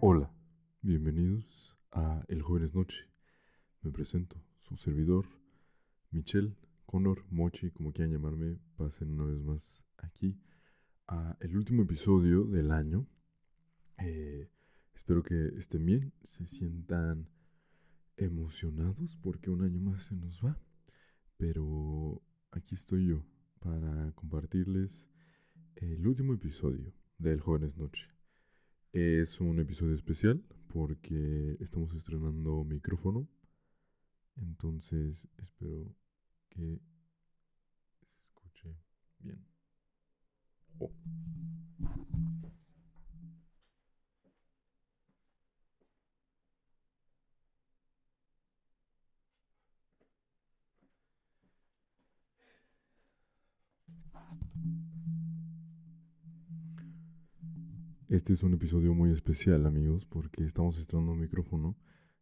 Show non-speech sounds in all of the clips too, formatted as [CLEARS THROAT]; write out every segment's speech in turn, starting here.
Hola, bienvenidos a El Jóvenes Noche. Me presento, su servidor, Michelle, Connor, Mochi, como quieran llamarme, pasen una vez más aquí a el último episodio del año. Eh, espero que estén bien, se sientan emocionados porque un año más se nos va. Pero aquí estoy yo para compartirles el último episodio del Jóvenes Noche. Es un episodio especial porque estamos estrenando micrófono. Entonces espero que se escuche bien. Oh. Este es un episodio muy especial, amigos, porque estamos estrenando un micrófono.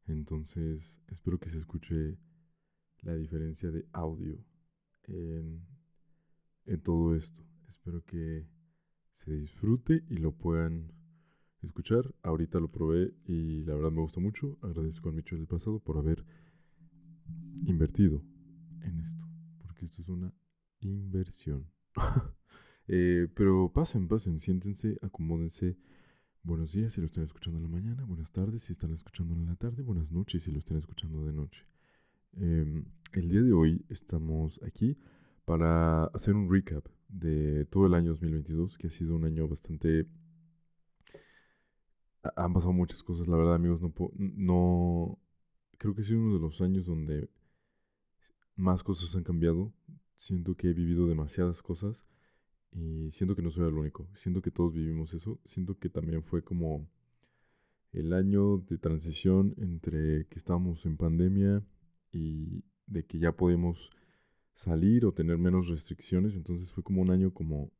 Entonces, espero que se escuche la diferencia de audio en, en todo esto. Espero que se disfrute y lo puedan escuchar. Ahorita lo probé y la verdad me gusta mucho. Agradezco a Micho del pasado por haber invertido en esto, porque esto es una inversión. [LAUGHS] Eh, pero pasen, pasen, siéntense, acomódense. Buenos días si lo están escuchando en la mañana, buenas tardes si están escuchando en la tarde, buenas noches si lo están escuchando de noche. Em, el día de hoy estamos aquí para hacer un recap de todo el año 2022, que ha sido un año bastante... Han pasado muchas cosas, la verdad amigos, no, no... Creo que ha sido uno de los años donde más cosas han cambiado. Siento que he vivido demasiadas cosas y siento que no soy el único, siento que todos vivimos eso, siento que también fue como el año de transición entre que estábamos en pandemia y de que ya podemos salir o tener menos restricciones, entonces fue como un año como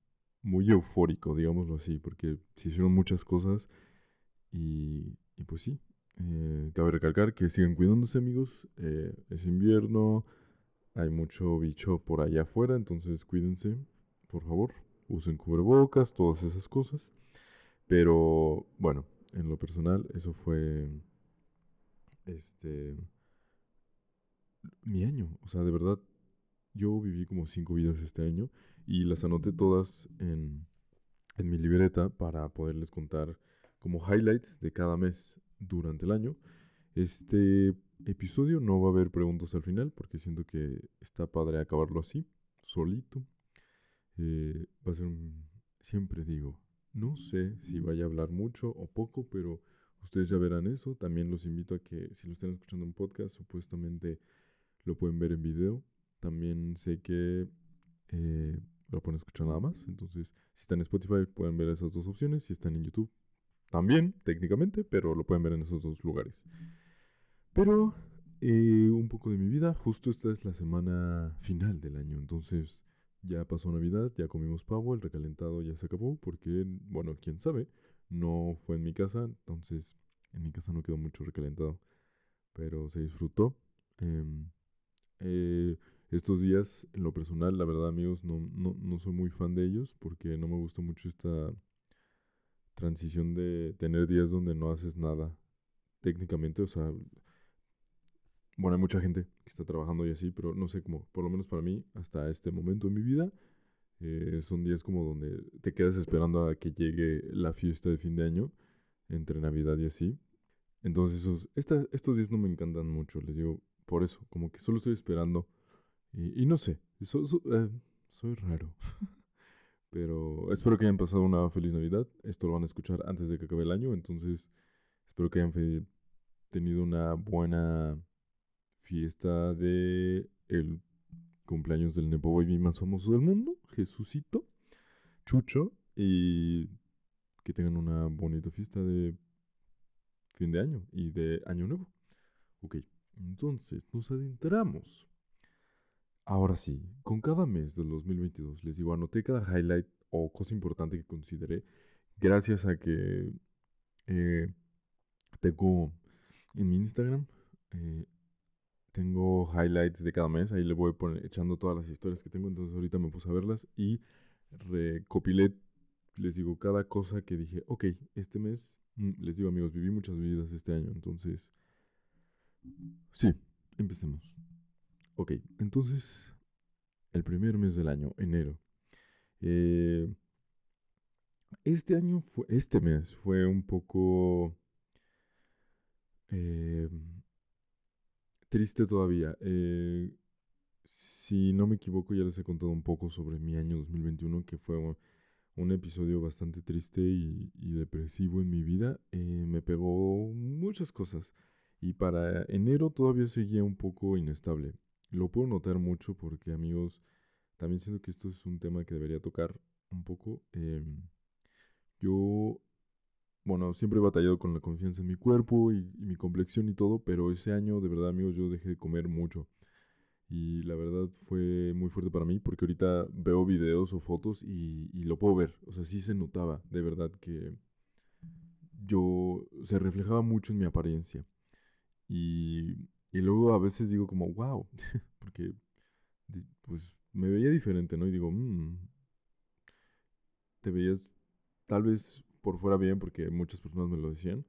muy eufórico, digámoslo así, porque se hicieron muchas cosas y, y pues sí, eh, cabe recalcar que sigan cuidándose amigos, eh, es invierno, hay mucho bicho por allá afuera, entonces cuídense, por favor, usen cubrebocas, todas esas cosas. Pero bueno, en lo personal, eso fue este mi año. O sea, de verdad, yo viví como cinco vidas este año y las anoté todas en, en mi libreta para poderles contar como highlights de cada mes durante el año. Este episodio no va a haber preguntas al final porque siento que está padre acabarlo así, solito. Eh, va a ser un... Siempre digo, no sé si vaya a hablar mucho o poco, pero ustedes ya verán eso. También los invito a que si lo están escuchando en podcast, supuestamente lo pueden ver en video. También sé que eh, lo pueden escuchar nada más. Entonces, si están en Spotify, pueden ver esas dos opciones. Si están en YouTube, también, técnicamente, pero lo pueden ver en esos dos lugares. Pero eh, un poco de mi vida. Justo esta es la semana final del año. Entonces, ya pasó Navidad, ya comimos pavo, el recalentado ya se acabó porque, bueno, quién sabe, no fue en mi casa, entonces en mi casa no quedó mucho recalentado, pero se disfrutó. Em, eh, estos días, en lo personal, la verdad, amigos, no, no, no soy muy fan de ellos porque no me gusta mucho esta transición de tener días donde no haces nada técnicamente, o sea, bueno, hay mucha gente que está trabajando y así, pero no sé, cómo, por lo menos para mí, hasta este momento en mi vida, eh, son días como donde te quedas esperando a que llegue la fiesta de fin de año, entre Navidad y así. Entonces, esos, estos días no me encantan mucho, les digo, por eso, como que solo estoy esperando. Y, no sé, eh, soy raro. [LAUGHS] Pero espero que hayan pasado una feliz Navidad. Esto lo van a escuchar antes de que acabe el año, entonces espero que hayan tenido una buena fiesta de el cumpleaños del Nepo Baby más famoso del mundo, Jesucito, Chucho, y que tengan una bonita fiesta de fin de año y de año nuevo. Ok, entonces nos adentramos. Ahora sí, con cada mes del 2022, les digo, anoté cada highlight o cosa importante que consideré gracias a que eh, tengo en mi Instagram eh, tengo highlights de cada mes, ahí le voy echando todas las historias que tengo, entonces ahorita me puse a verlas y recopilé les digo, cada cosa que dije, ok, este mes, mm, les digo amigos, viví muchas vidas este año, entonces, sí, empecemos. Ok, entonces, el primer mes del año, enero. Eh, este año, fue, este mes fue un poco eh, triste todavía. Eh, si no me equivoco, ya les he contado un poco sobre mi año 2021, que fue un, episodio bastante triste y, depresivo en mi vida. me pegó muchas cosas. Y para enero todavía seguía un poco inestable. Lo puedo notar mucho porque, amigos, también siento que esto es un tema que debería tocar un poco. Em, yo, bueno, siempre he batallado con la confianza en mi cuerpo y, mi complexión y todo, pero ese año, de verdad, amigos, yo dejé de comer mucho. Y la verdad fue muy fuerte para mí porque ahorita veo videos o fotos y, lo puedo ver. O sea, sí se notaba, de verdad, que yo se reflejaba mucho en mi apariencia. Y, y luego a veces digo como, wow, [LAUGHS] porque pues me veía diferente, ¿no? Y digo, mmm, te veías tal vez por fuera bien, porque muchas personas me lo decían,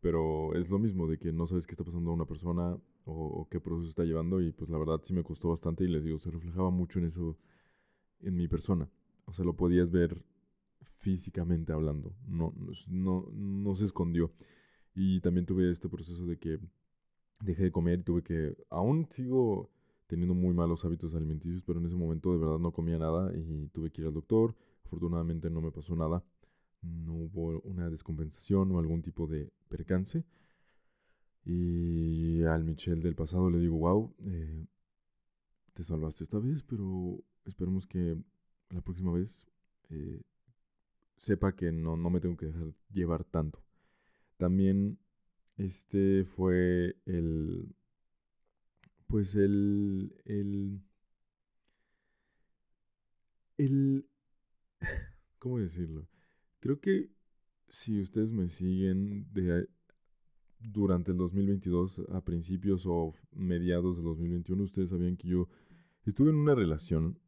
pero es lo mismo de que no sabes qué está pasando a una persona o, qué proceso está llevando y pues la verdad sí me costó bastante y les digo, se reflejaba mucho en eso, en mi persona. O sea, lo podías ver físicamente hablando, no, no, no se escondió. Y también tuve este proceso de que dejé de comer y tuve que, aún sigo teniendo muy malos hábitos alimenticios, pero en ese momento de verdad no comía nada y tuve que ir al doctor. Afortunadamente no me pasó nada, no hubo una descompensación o algún tipo de percance. Y al Michelle del pasado le digo, wow, eh, te salvaste esta vez, pero esperemos que la próxima vez eh, sepa que no, no me tengo que dejar llevar tanto. También este fue el, pues el, el, el, ¿cómo decirlo? Creo que si ustedes me siguen de, durante el 2022, a principios o mediados del 2021, ustedes sabían que yo estuve en una relación,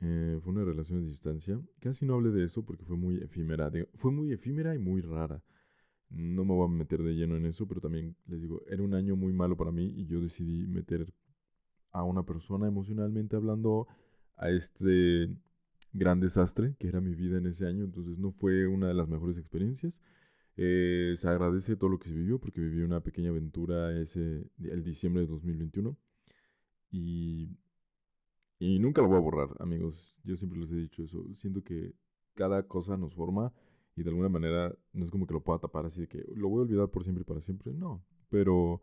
eh, fue una relación de distancia. Casi no hablé de eso porque fue muy efímera, fue muy efímera y muy rara. No me voy a meter de lleno en eso, pero también les digo, era un año muy malo para mí y yo decidí meter a una persona emocionalmente hablando a este gran desastre que era mi vida en ese año. Entonces no fue una de las mejores experiencias. Eh, se agradece todo lo que se vivió porque viví una pequeña aventura ese, el diciembre de 2021. Y, y nunca lo voy a borrar, amigos. Yo siempre les he dicho eso. Siento que cada cosa nos forma y de alguna manera no es como que lo pueda tapar así de que lo voy a olvidar por siempre y para siempre, no, pero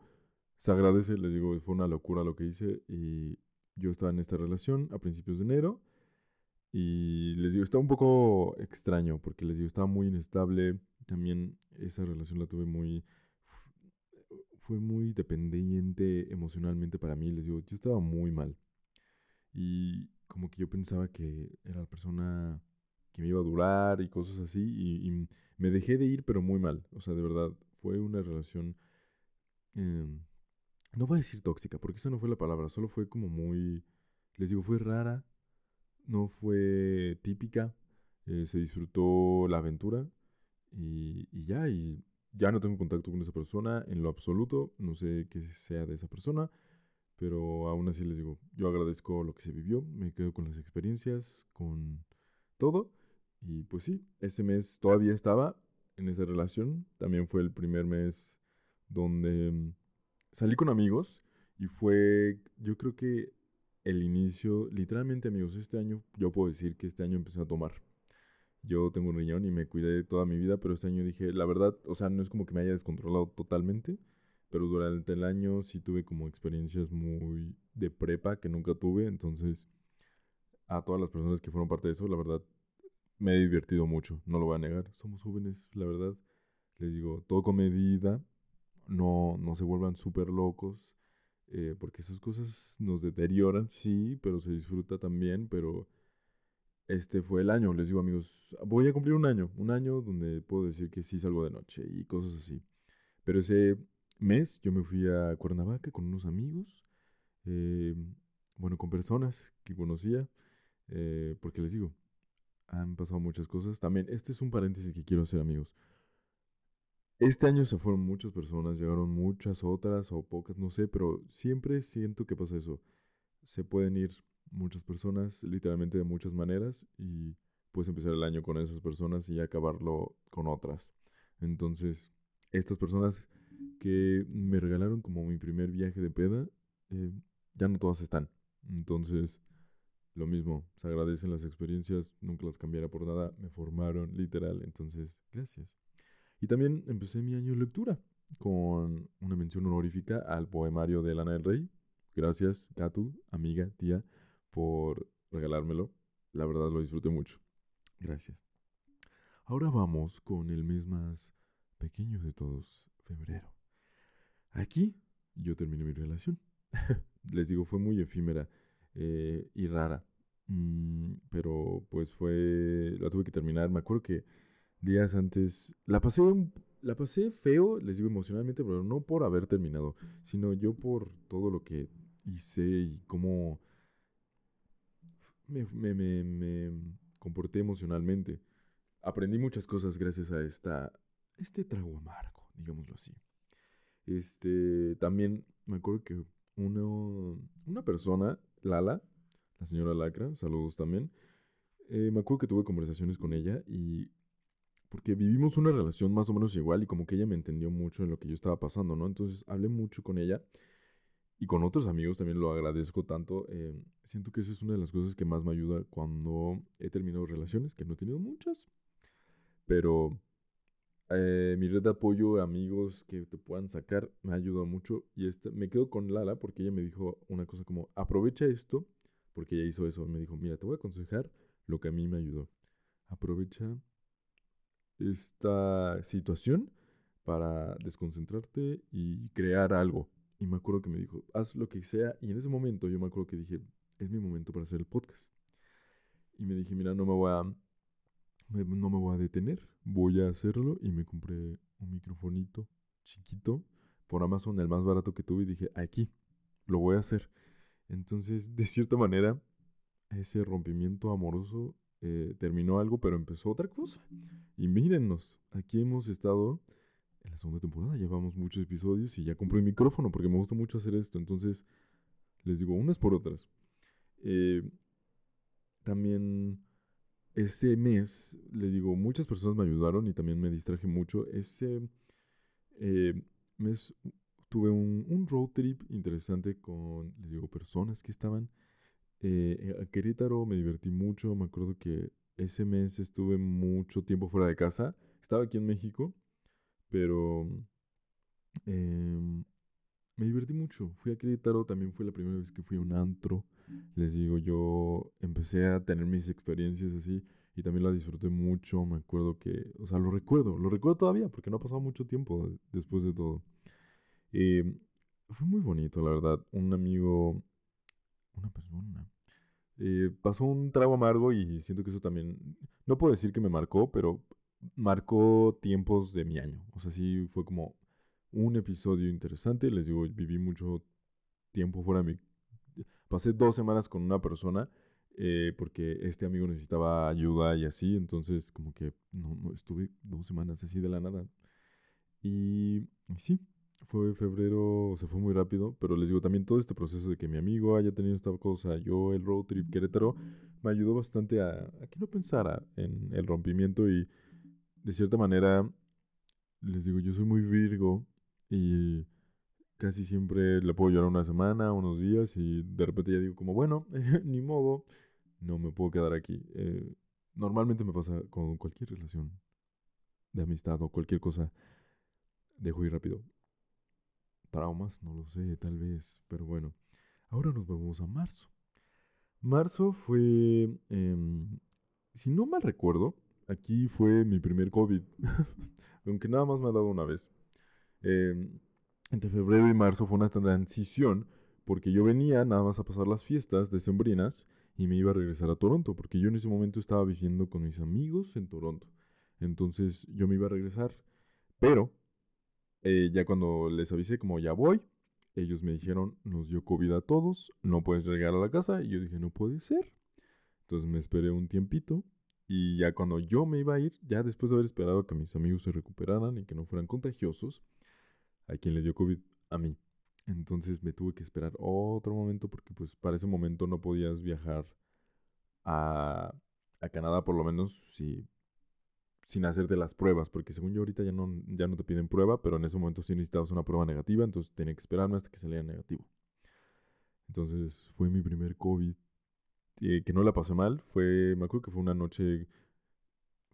se agradece, les digo, fue una locura lo que hice y yo estaba en esta relación a principios de enero y les digo, estaba un poco extraño porque les digo, estaba muy inestable, también esa relación la tuve muy, fue muy dependiente emocionalmente para mí, les digo, yo estaba muy mal y como que yo pensaba que era la persona que me iba a durar y cosas así. Y, me dejé de ir, pero muy mal. O sea, de verdad, fue una relación... Em, no voy a decir tóxica, porque esa no fue la palabra. Solo fue como muy... Les digo, fue rara. No fue típica. Eh, se disfrutó la aventura. Y, ya, y ya no tengo contacto con esa persona en lo absoluto. No sé qué sea de esa persona. Pero aún así les digo, yo agradezco lo que se vivió. Me quedo con las experiencias, con todo. Y pues sí, ese mes todavía estaba en esa relación. También fue el primer mes donde mm, salí con amigos y fue, yo creo que el inicio, literalmente amigos, este año, yo puedo decir que este año empecé a tomar. Yo tengo un riñón y me cuidé toda mi vida, pero este año dije, la verdad, o sea, no es como que me haya descontrolado totalmente, pero durante el año sí tuve como experiencias muy de prepa que nunca tuve, entonces a todas las personas que fueron parte de eso, la verdad, me he divertido mucho, no lo voy a negar. Somos jóvenes, la verdad. Les digo, todo con medida, no, no se vuelvan súper locos, eh, porque esas cosas nos deterioran, sí, pero se disfruta también, pero este fue el año, les digo amigos, voy a cumplir un año, un año donde puedo decir que sí salgo de noche y cosas así. Pero ese mes yo me fui a Cuernavaca con unos amigos, eh, bueno, con personas que conocía, eh, porque les digo, Han pasado muchas cosas. También, este es un paréntesis que quiero hacer, amigos. Este año se fueron muchas personas, llegaron muchas otras o pocas, no sé, pero siempre siento que pasa eso. Se pueden ir muchas personas, literalmente de muchas maneras, y puedes empezar el año con esas personas y acabarlo con otras. Entonces, estas personas que me regalaron como mi primer viaje de peda, eh, ya no todas están. Entonces, lo mismo, se agradecen las experiencias, nunca las cambiara por nada, me formaron literal, entonces, gracias. Y también empecé mi año de lectura con una mención honorífica al poemario de Lana del Rey. Gracias, Katu, amiga, tía, por regalármelo. La verdad lo disfruté mucho. Gracias. Ahora vamos con el mes más pequeño de todos, febrero. Aquí yo terminé mi relación. [LAUGHS] Les digo, fue muy efímera eh, y rara. Mm, pero pues fue, la tuve que terminar. Me acuerdo que días antes, la pasé, la pasé feo, les digo emocionalmente, pero no por haber terminado, sino yo por todo lo que hice y cómo me, comporté emocionalmente. Aprendí muchas cosas gracias a esta, este trago amargo, digámoslo así. Este, también me acuerdo que uno, una persona, Lala, la señora Lacra, saludos también, eh, me acuerdo que tuve conversaciones con ella y porque vivimos una relación más o menos igual y como que ella me entendió mucho en lo que yo estaba pasando, ¿no? Entonces hablé mucho con ella y con otros amigos también lo agradezco tanto. Eh, siento que esa es una de las cosas que más me ayuda cuando he terminado relaciones, que no he tenido muchas, pero eh, mi red de apoyo, amigos que te puedan sacar, me ha ayudado mucho. Y este, me quedo con Lala porque ella me dijo una cosa como, aprovecha esto, porque ella hizo eso. Me dijo, mira, te voy a aconsejar lo que a mí me ayudó. Aprovecha esta situación para desconcentrarte y crear algo. Y me acuerdo que me dijo, haz lo que sea. Y en ese momento yo me acuerdo que dije, es mi momento para hacer el podcast. Y me dije, mira, no me voy a, no me voy a detener, voy a hacerlo. Y me compré un microfonito chiquito por Amazon, el más barato que tuve. Y dije, aquí, lo voy a hacer. Entonces, de cierta manera, ese rompimiento amoroso eh, terminó algo, pero empezó otra cosa. Y mírennos, aquí hemos estado en la segunda temporada, llevamos muchos episodios y ya compré el micrófono porque me gusta mucho hacer esto. Entonces, les digo, unas por otras. Eh, también ese mes, les digo, muchas personas me ayudaron y también me distraje mucho. Ese eh, mes tuve un, un road trip interesante con, les digo, personas que estaban eh, a Querétaro me divertí mucho. Me acuerdo que ese mes estuve mucho tiempo fuera de casa. Estaba aquí en México, pero em, me divertí mucho. Fui a Querétaro, también fue la primera vez que fui a un antro. Les digo, yo empecé a tener mis experiencias así y también la disfruté mucho. Me acuerdo que, o sea, lo recuerdo, lo recuerdo todavía porque no ha pasado mucho tiempo después de todo. Em, fue muy bonito, la verdad. Un amigo una persona. Eh, pasó un trago amargo y siento que eso también, no puedo decir que me marcó, pero marcó tiempos de mi año. O sea, sí fue como un episodio interesante. Les digo, viví mucho tiempo fuera de mi... Pasé dos semanas con una persona eh, porque este amigo necesitaba ayuda y así, entonces como que no, no estuve dos semanas así de la nada. Y, y sí, fue febrero, se fue muy rápido, pero les digo también todo este proceso de que mi amigo haya tenido esta cosa, yo el road trip Querétaro, me ayudó bastante a, que no pensara en el rompimiento y de cierta manera, les digo, yo soy muy virgo y casi siempre le puedo llorar una semana, unos días y de repente ya digo como, bueno, [LAUGHS] ni modo, no me puedo quedar aquí. Eh, normalmente me pasa con cualquier relación de amistad o cualquier cosa, dejo ir rápido traumas, no lo sé, tal vez, pero bueno. Ahora nos vamos a marzo. Marzo fue, em, si no mal recuerdo, aquí fue mi primer COVID, [LAUGHS] aunque nada más me ha dado una vez. Em, entre febrero y marzo fue una transición porque yo venía nada más a pasar las fiestas decembrinas y me iba a regresar a Toronto, porque yo en ese momento estaba viviendo con mis amigos en Toronto. Entonces yo me iba a regresar, pero eh, ya cuando les avisé como ya voy, ellos me dijeron, nos dio COVID a todos, no puedes llegar a la casa. Y yo dije, no puede ser. Entonces me esperé un tiempito Y ya cuando yo me iba a ir, ya después de haber esperado que mis amigos se recuperaran y que no fueran contagiosos, a quien le dio COVID, a mí. Entonces me tuve que esperar otro momento porque pues para ese momento no podías viajar a, a Canadá por lo menos si, sin hacerte las pruebas, porque según yo ahorita ya no, ya no te piden prueba, pero en ese momento sí necesitabas una prueba negativa, entonces tenía que esperarme hasta que saliera negativo. Entonces fue mi primer COVID, eh, que no la pasé mal, fue, me acuerdo que fue una noche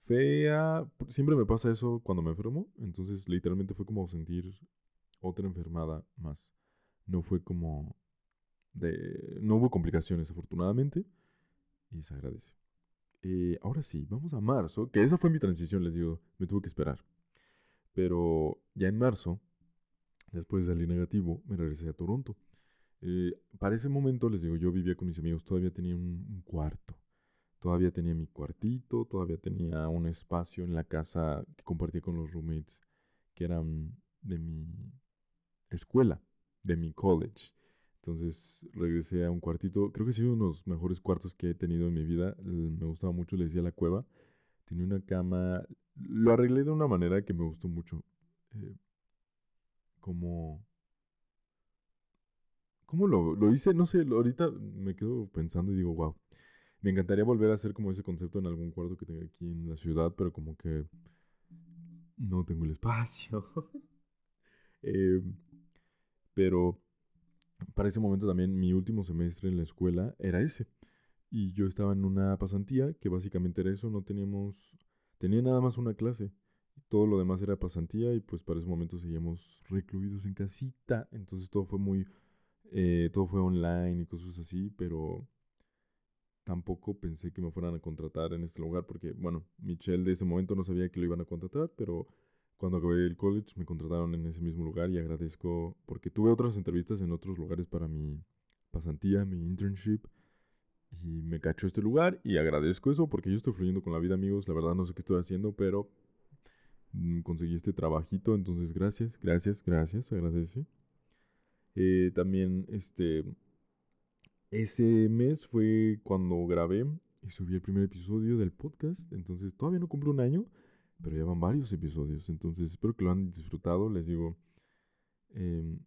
fea, siempre me pasa eso cuando me enfermo, entonces literalmente fue como sentir otra enfermada más. No fue como de... No hubo complicaciones afortunadamente y se agradece. Eh, ahora sí, vamos a marzo, que esa fue mi transición, les digo, me tuve que esperar. Pero ya en marzo, después de salir negativo, me regresé a Toronto. Eh, para ese momento, les digo, yo vivía con mis amigos, todavía tenía un, cuarto. Todavía tenía mi cuartito, todavía tenía un espacio en la casa que compartía con los roommates que eran de mi escuela, de mi college. Entonces regresé a un cuartito, creo que ha sido uno de los mejores cuartos que he tenido en mi vida. Me gustaba mucho, le decía la cueva. Tenía una cama, lo arreglé de una manera que me gustó mucho. Eh, como... ¿Cómo lo, lo, hice? No sé, ahorita me quedo pensando y digo, wow. Me encantaría volver a hacer como ese concepto en algún cuarto que tenga aquí en la ciudad, pero como que no tengo el espacio. [LAUGHS] eh, pero para ese momento también mi último semestre en la escuela era ese. Y yo estaba en una pasantía que básicamente era eso, no teníamos, tenía nada más una clase. Todo lo demás era pasantía y pues para ese momento seguíamos recluidos en casita. Entonces todo fue muy, eh, todo fue online y cosas así, pero tampoco pensé que me fueran a contratar en este lugar porque, bueno, Michelle de ese momento no sabía que lo iban a contratar, pero cuando acabé el college me contrataron en ese mismo lugar y agradezco porque tuve otras entrevistas en otros lugares para mi pasantía, mi internship y me cachó este lugar y agradezco eso porque yo estoy fluyendo con la vida amigos, la verdad no sé qué estoy haciendo, pero mm, conseguí este trabajito, entonces gracias, gracias, gracias, agradece. Eh, también este ese mes fue cuando grabé y subí el primer episodio del podcast, entonces todavía no cumple un año, pero ya van varios episodios, entonces espero que lo han disfrutado. Les digo, em,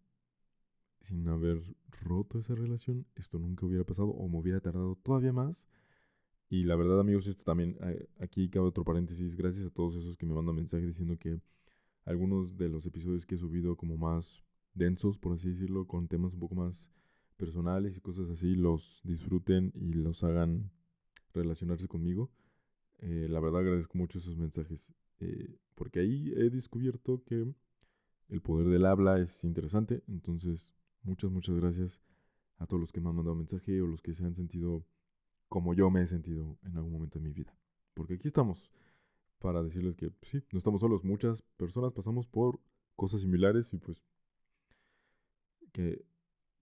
sin haber roto esa relación, esto nunca hubiera pasado o me hubiera tardado todavía más. Y la verdad, amigos, esto también, eh, aquí cabe otro paréntesis, gracias a todos esos que me mandan mensaje diciendo que algunos de los episodios que he subido como más densos, por así decirlo, con temas un poco más personales y cosas así, los disfruten y los hagan relacionarse conmigo. Eh, la verdad agradezco mucho esos mensajes. Eh, porque ahí he descubierto que el poder del habla es interesante. Entonces, muchas, muchas gracias a todos los que me han mandado mensaje o los que se han sentido como yo me he sentido en algún momento de mi vida. Porque aquí estamos para decirles que sí, no estamos solos. Muchas personas pasamos por cosas similares y pues que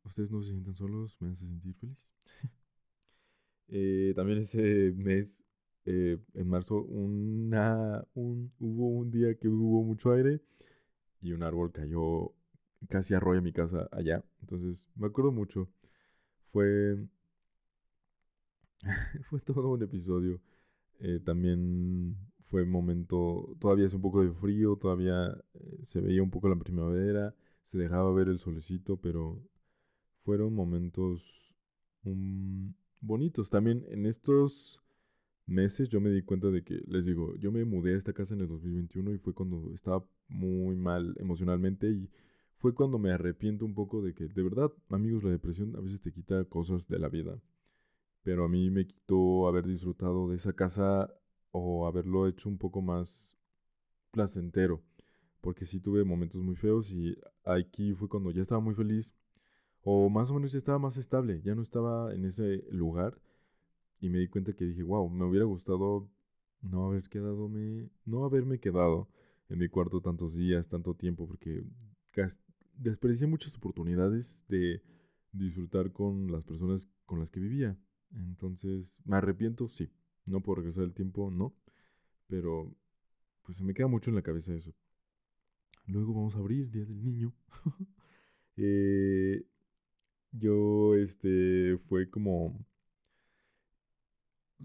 ustedes no se sientan solos me hace sentir feliz. [LAUGHS] Eh, también ese mes eh, en marzo una, un, hubo un día que hubo mucho aire y un árbol cayó casi arrolla mi casa allá. Entonces me acuerdo mucho. Fue, [LAUGHS] fue todo un episodio. Eh, también fue momento, todavía es un poco de frío, todavía eh, se veía un poco la primavera, se dejaba ver el solecito, pero fueron momentos bonitos. También en estos meses yo me di cuenta de que, les digo, yo me mudé a esta casa en el 2021 y fue cuando estaba muy mal emocionalmente y fue cuando me arrepiento un poco de que, de verdad, amigos, la depresión a veces te quita cosas de la vida. Pero a mí me quitó haber disfrutado de esa casa o haberlo hecho un poco más placentero. Porque sí tuve momentos muy feos y aquí fue cuando ya estaba muy feliz. O más o menos ya estaba más estable. Ya no estaba en ese lugar y me di cuenta que dije, wow, me hubiera gustado no haber quedado, no haberme quedado en mi cuarto tantos días, tanto tiempo, porque desperdicié muchas oportunidades de disfrutar con las personas con las que vivía. Entonces, me arrepiento, sí. No puedo regresar el tiempo, no. Pero, pues se me queda mucho en la cabeza eso. Luego vamos a abrir Día del Niño. [LAUGHS] eh, yo, este, fue como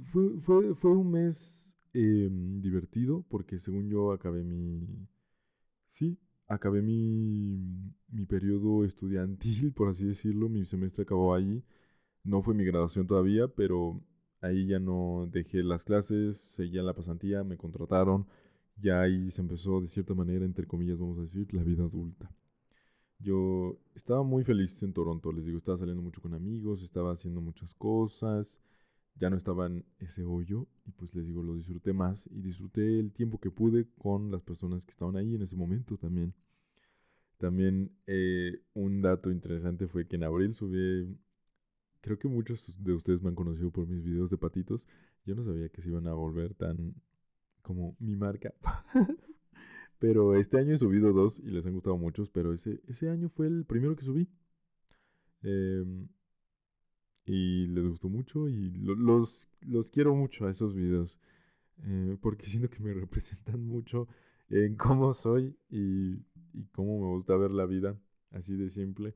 fue, fue, fue un mes em, divertido porque según yo acabé mi... Sí, acabé mi, mi periodo estudiantil, [LAUGHS] por así decirlo. Mi semestre acabó ahí. No fue mi graduación todavía, pero ahí ya no dejé las clases, seguía la pasantía, me contrataron. Ya ahí se empezó, de cierta manera, entre comillas, vamos a decir, la vida adulta. Yo estaba muy feliz en Toronto, les digo, estaba saliendo mucho con amigos, estaba haciendo muchas cosas, ya no estaba en ese hoyo y pues les digo, lo disfruté más y disfruté el tiempo que pude con las personas que estaban ahí en ese momento también. También eh, un dato interesante fue que en abril subí, creo que muchos de ustedes me han conocido por mis videos de patitos, yo no sabía que se iban a volver tan como mi marca. [LAUGHS] pero este año he subido dos y les han gustado muchos, pero ese, ese año fue el primero que subí. Em, y les gustó mucho y los, los quiero mucho a esos videos. Eh, porque [LAUGHS] siento que me representan mucho en cómo soy y, y cómo me gusta ver la vida, así de simple.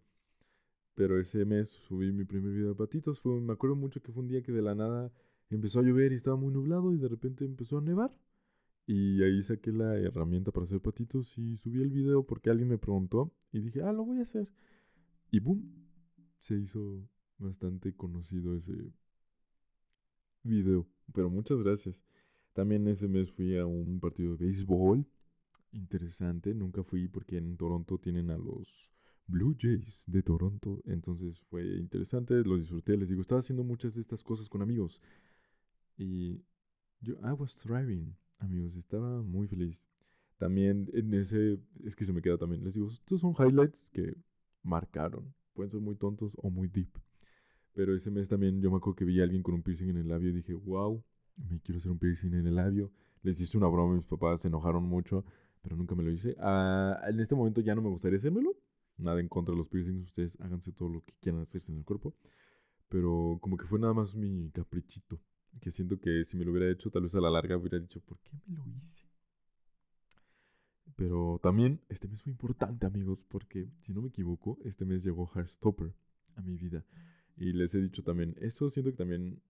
Pero ese mes subí mi primer video de patitos. Fue, me acuerdo mucho que fue un día que de la nada empezó a llover y estaba muy nublado y de repente empezó a nevar. Y ahí saqué la herramienta para hacer patitos y subí el video porque alguien me preguntó y dije, ah, lo voy a hacer. Y boom, se hizo bastante conocido ese video. Pero muchas gracias. También ese mes fui a un partido de béisbol. Interesante. Nunca fui porque en Toronto tienen a los Blue Jays de Toronto. Entonces fue interesante. Los disfruté. Les digo, estaba haciendo muchas de estas cosas con amigos. Y yo, I was thriving, amigos. Estaba muy feliz. También en ese, es que se me queda también. Les digo, estos son highlights que marcaron. Pueden ser muy tontos o muy deep. Pero ese mes también yo me acuerdo que vi a alguien con un piercing en el labio y dije, wow, me quiero hacer un piercing en el labio. Les hice una broma, mis papás se enojaron mucho, pero nunca me lo hice. Ah, en este momento ya no me gustaría hacérmelo. Nada en contra de los piercings, ustedes háganse todo lo que quieran hacerse en el cuerpo. Pero como que fue nada más mi caprichito. Que siento que si me lo hubiera hecho, tal vez a la larga hubiera dicho, ¿por qué me lo hice? Pero también este mes fue importante, amigos, porque si no me equivoco, este mes llegó Heartstopper a mi vida. Y les he dicho también, eso siento que también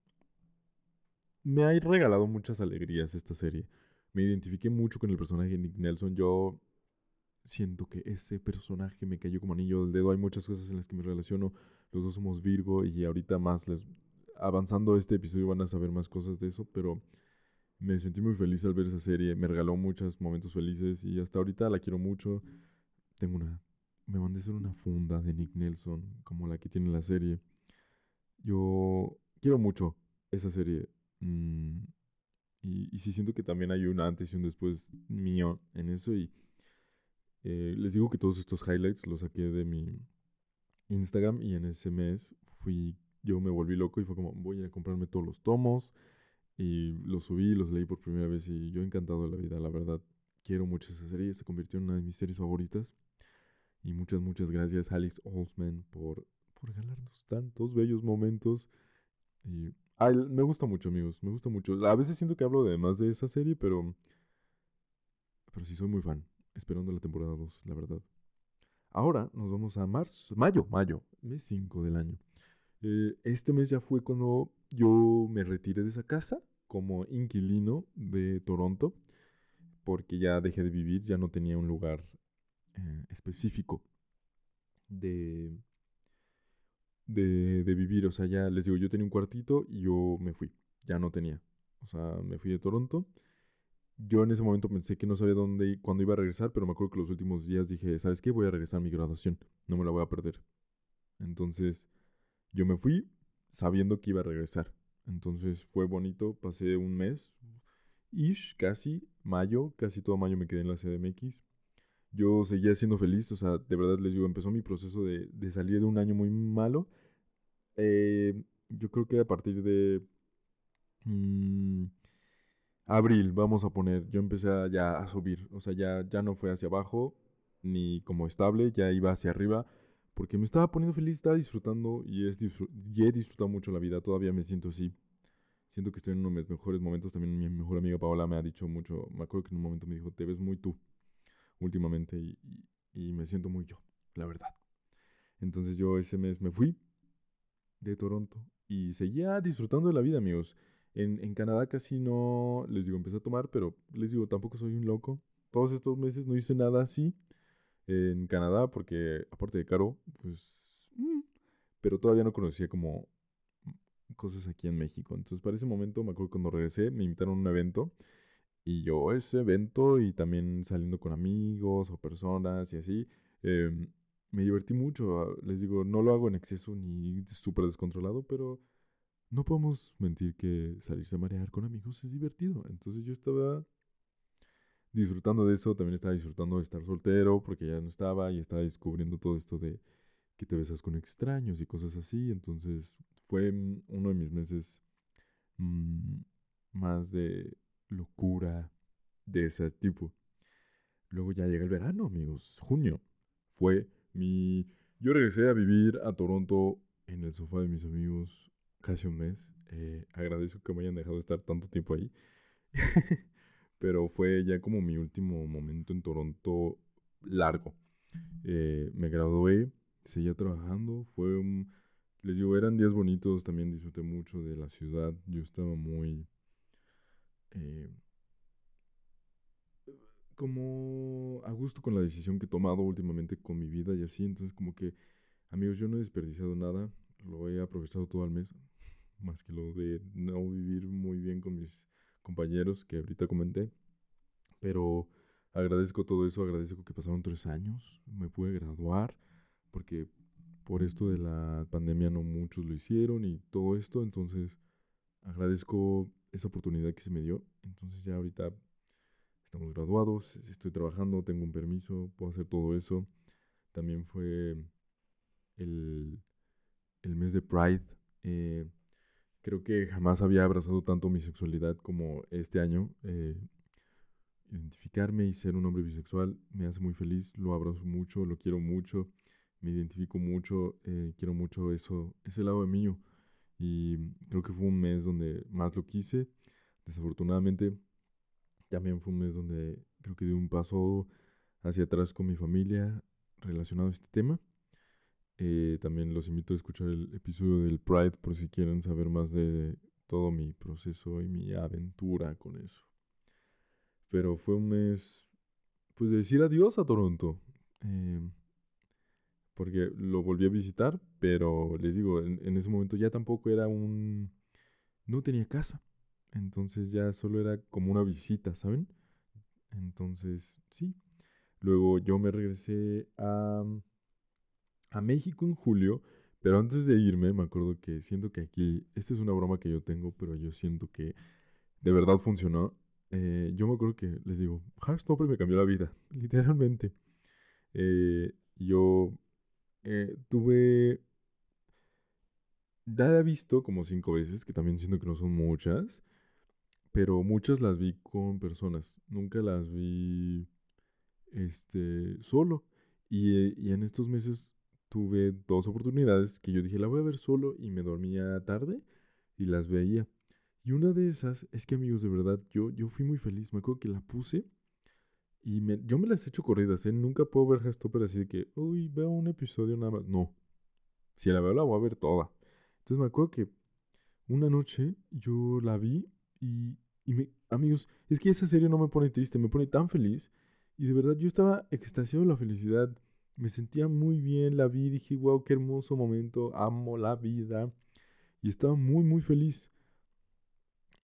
me ha regalado muchas alegrías esta serie. Me identifiqué mucho con el personaje de Nick Nelson. Yo siento que ese personaje me cayó como anillo del dedo. Hay muchas cosas en las que me relaciono. Los dos somos Virgo y ahorita más les avanzando este episodio van a saber más cosas de eso, pero me sentí muy feliz al ver esa serie. Me regaló muchos momentos felices y hasta ahorita la quiero mucho. Tengo una me mandé a hacer una funda de Nick Nelson como la que tiene la serie. Yo quiero mucho esa serie. Mm, y, sí siento que también hay un antes y un después mío en eso. Y eh, les digo que todos estos highlights los saqué de mi Instagram. Y en ese mes fui, yo me volví loco y fue como, voy a comprarme todos los tomos. Y los subí, los leí por primera vez. Y yo encantado de la vida, la verdad. Quiero mucho esa serie. Se convirtió en una de mis series favoritas. Y muchas, muchas gracias, Alex Olsman, por regalarnos tantos bellos momentos. Y me gusta mucho, amigos. Me gusta mucho. A veces siento que hablo de más de esa serie, pero. Pero sí soy muy fan. Esperando la temporada 2, la verdad. Ahora nos vamos a marzo, mayo, mayo, mes 5 del año. Eh, este mes ya fue cuando yo me retiré de esa casa como inquilino de Toronto, porque ya dejé de vivir, ya no tenía un lugar eh, específico de, de, de, vivir. O sea, ya les digo, yo tenía un cuartito y yo me fui. Ya no tenía. O sea, me fui de Toronto. Yo en ese momento pensé que no sabía dónde, cuándo iba a regresar, pero me acuerdo que los últimos días dije, ¿sabes qué? Voy a regresar a mi graduación. No me la voy a perder. Entonces, yo me fui sabiendo que iba a regresar. Entonces fue bonito, pasé un mes, ish, casi, mayo, casi todo mayo me quedé en la CDMX yo seguía siendo feliz, o sea, de verdad les digo, empezó mi proceso de, de salir de un año muy malo. Eh, yo creo que a partir de mm, abril, vamos a poner, yo empecé ya a subir, o sea, ya, ya no fue hacia abajo ni como estable, ya iba hacia arriba, porque me estaba poniendo feliz, estaba disfrutando y, es y he disfrutado mucho la vida, todavía me siento así. Siento que estoy en uno de mis mejores momentos. También mi mejor amiga Paola me ha dicho mucho. Me acuerdo que en un momento me dijo: Te ves muy tú últimamente y, me siento muy yo, la verdad. Entonces yo ese mes me fui de Toronto y seguía disfrutando de la vida, amigos. En, en Canadá casi no, les digo, empecé a tomar, pero les digo, tampoco soy un loco. Todos estos meses no hice nada así en Canadá porque, aparte de caro, pues... Mm, pero todavía no conocía como cosas aquí en México. Entonces, para ese momento, me acuerdo cuando regresé, me invitaron a un evento. Y yo ese evento y también saliendo con amigos o personas y así, em, me divertí mucho. Ah, les digo, no lo hago en exceso ni súper descontrolado, pero no podemos mentir que salirse a marear con amigos es divertido. Entonces yo estaba disfrutando de eso, también estaba disfrutando de estar soltero porque ya no estaba y estaba descubriendo todo esto de que te besas con extraños y cosas así. Entonces fue mm, uno de mis meses mm, más de locura de ese tipo. Luego ya llega el verano, amigos. Junio. Fue mi... Yo regresé a vivir a Toronto en el sofá de mis amigos casi un mes. Eh, agradezco que me hayan dejado estar tanto tiempo ahí. [LAUGHS] Pero fue ya como mi último momento en Toronto largo. Eh, me gradué, seguía trabajando. Fue un... Les digo, eran días bonitos. También disfruté mucho de la ciudad. Yo estaba muy... Eh, como a gusto con la decisión que he tomado últimamente con mi vida y así. Entonces como que, amigos, yo no he desperdiciado nada. Lo he aprovechado todo el mes. [LAUGHS] Más que lo de no vivir muy bien con mis compañeros que ahorita comenté. Pero agradezco todo eso. Agradezco que pasaron tres años. Me pude graduar. Porque por esto de la pandemia no muchos lo hicieron y todo esto. Entonces agradezco esa oportunidad que se me dio. Entonces ya ahorita estamos graduados, estoy trabajando, tengo un permiso, puedo hacer todo eso. También fue el, el mes de Pride. Eh, creo que jamás había abrazado tanto mi sexualidad como este año. Eh, identificarme y ser un hombre bisexual me hace muy feliz, lo abrazo mucho, lo quiero mucho, me identifico mucho, eh, quiero mucho eso, ese lado de mí. Y creo que fue un mes donde más lo quise. Desafortunadamente también fue un mes donde creo que di un paso hacia atrás con mi familia relacionado a este tema. Eh, también los invito a escuchar el episodio del Pride por si quieren saber más de todo mi proceso y mi aventura con eso. Pero fue un mes, pues de decir adiós a Toronto. Eh, porque lo volví a visitar, pero les digo, en, ese momento ya tampoco era un... No tenía casa. Entonces ya solo era como una visita, ¿saben? Entonces, sí. Luego yo me regresé a, a México en julio, pero antes de irme me acuerdo que siento que aquí, esta es una broma que yo tengo, pero yo siento que de verdad funcionó. Eh, yo me acuerdo que les digo, Heartstopper me cambió la vida, [LAUGHS] literalmente. Eh, yo eh, tuve he visto como cinco veces, que también siento que no son muchas pero muchas las vi con personas, nunca las vi este, solo. Y, y, en estos meses tuve dos oportunidades que yo dije, la voy a ver solo y me dormía tarde y las veía. Y una de esas es que amigos, de verdad, yo, yo fui muy feliz. Me acuerdo que la puse y me, yo me las he hecho corridas, ¿eh? Nunca puedo ver Hastopper así de que, uy, veo un episodio nada más. No. Si la veo, la voy a ver toda. Entonces me acuerdo que una noche yo la vi y, y amigos, es que esa serie no me pone triste, me pone tan feliz. Y de verdad yo estaba extasiado de la felicidad. Me sentía muy bien, la vi, dije, wow, qué hermoso momento, amo la vida. Y estaba muy, muy feliz.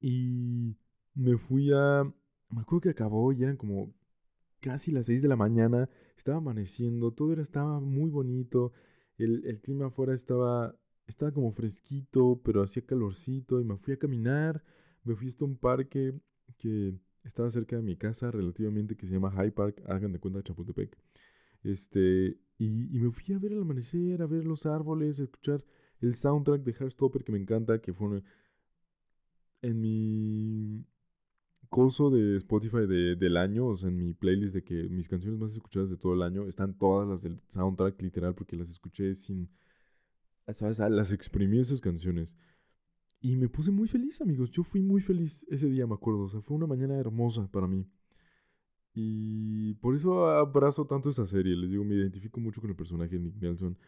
Y me fui a... Me acuerdo que acabó y eran como casi las 6 de la mañana. Estaba amaneciendo, todo era, estaba muy bonito. El, el clima afuera estaba, estaba como fresquito, pero hacía calorcito. Y me fui a caminar me fui a un parque que estaba cerca de mi casa relativamente que se llama High Park, hagan de cuenta Chapultepec. Este, y, y, me fui a ver el amanecer, a ver los árboles, a escuchar el soundtrack de Heartstopper que me encanta, que fue en mi coso de Spotify de, del año, o sea, en mi playlist de que mis canciones más escuchadas de todo el año, están todas las del soundtrack literal porque las escuché sin... Las exprimí esas canciones. Y me puse muy feliz, amigos. Yo fui muy feliz ese día, me acuerdo. O sea, fue una mañana hermosa para mí. Y por eso abrazo tanto esa serie. Les digo, me identifico mucho con el personaje de Nick Nelson.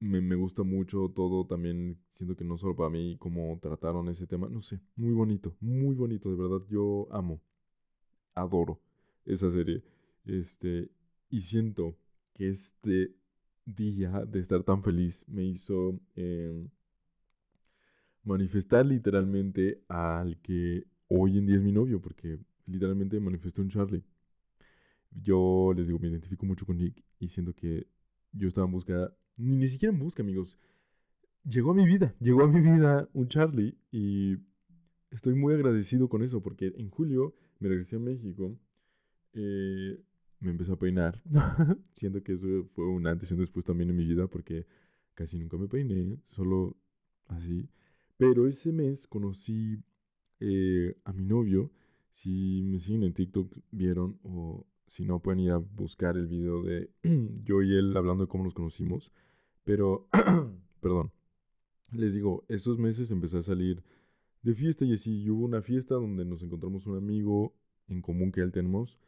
Me, me, gusta mucho todo también, siento que no solo para mí, cómo trataron ese tema, no sé, muy bonito, muy bonito, de verdad, yo amo, adoro esa serie, este, y siento que este día de estar tan feliz me hizo eh, manifestar literalmente al que hoy en día es mi novio, porque literalmente manifestó un Charlie. Yo les digo, me identifico mucho con Nick y siento que yo estaba en busca, ni, ni siquiera en busca, amigos. Llegó a mi vida, llegó a mi vida un Charlie y estoy muy agradecido con eso porque en julio me regresé a México, eh, me empecé a peinar. [LAUGHS] siento que eso fue un antes y un después también en mi vida porque casi nunca me peiné, solo así. Pero ese mes conocí eh, a mi novio. Si me siguen en TikTok, vieron, o si no, pueden ir a buscar el video de [CLEARS THROAT] yo y él hablando de cómo nos conocimos. Pero, [CLEARS THROAT] perdón, les digo, esos meses empecé a salir de fiesta y así. Y hubo una fiesta donde nos encontramos un amigo en común que él tenemos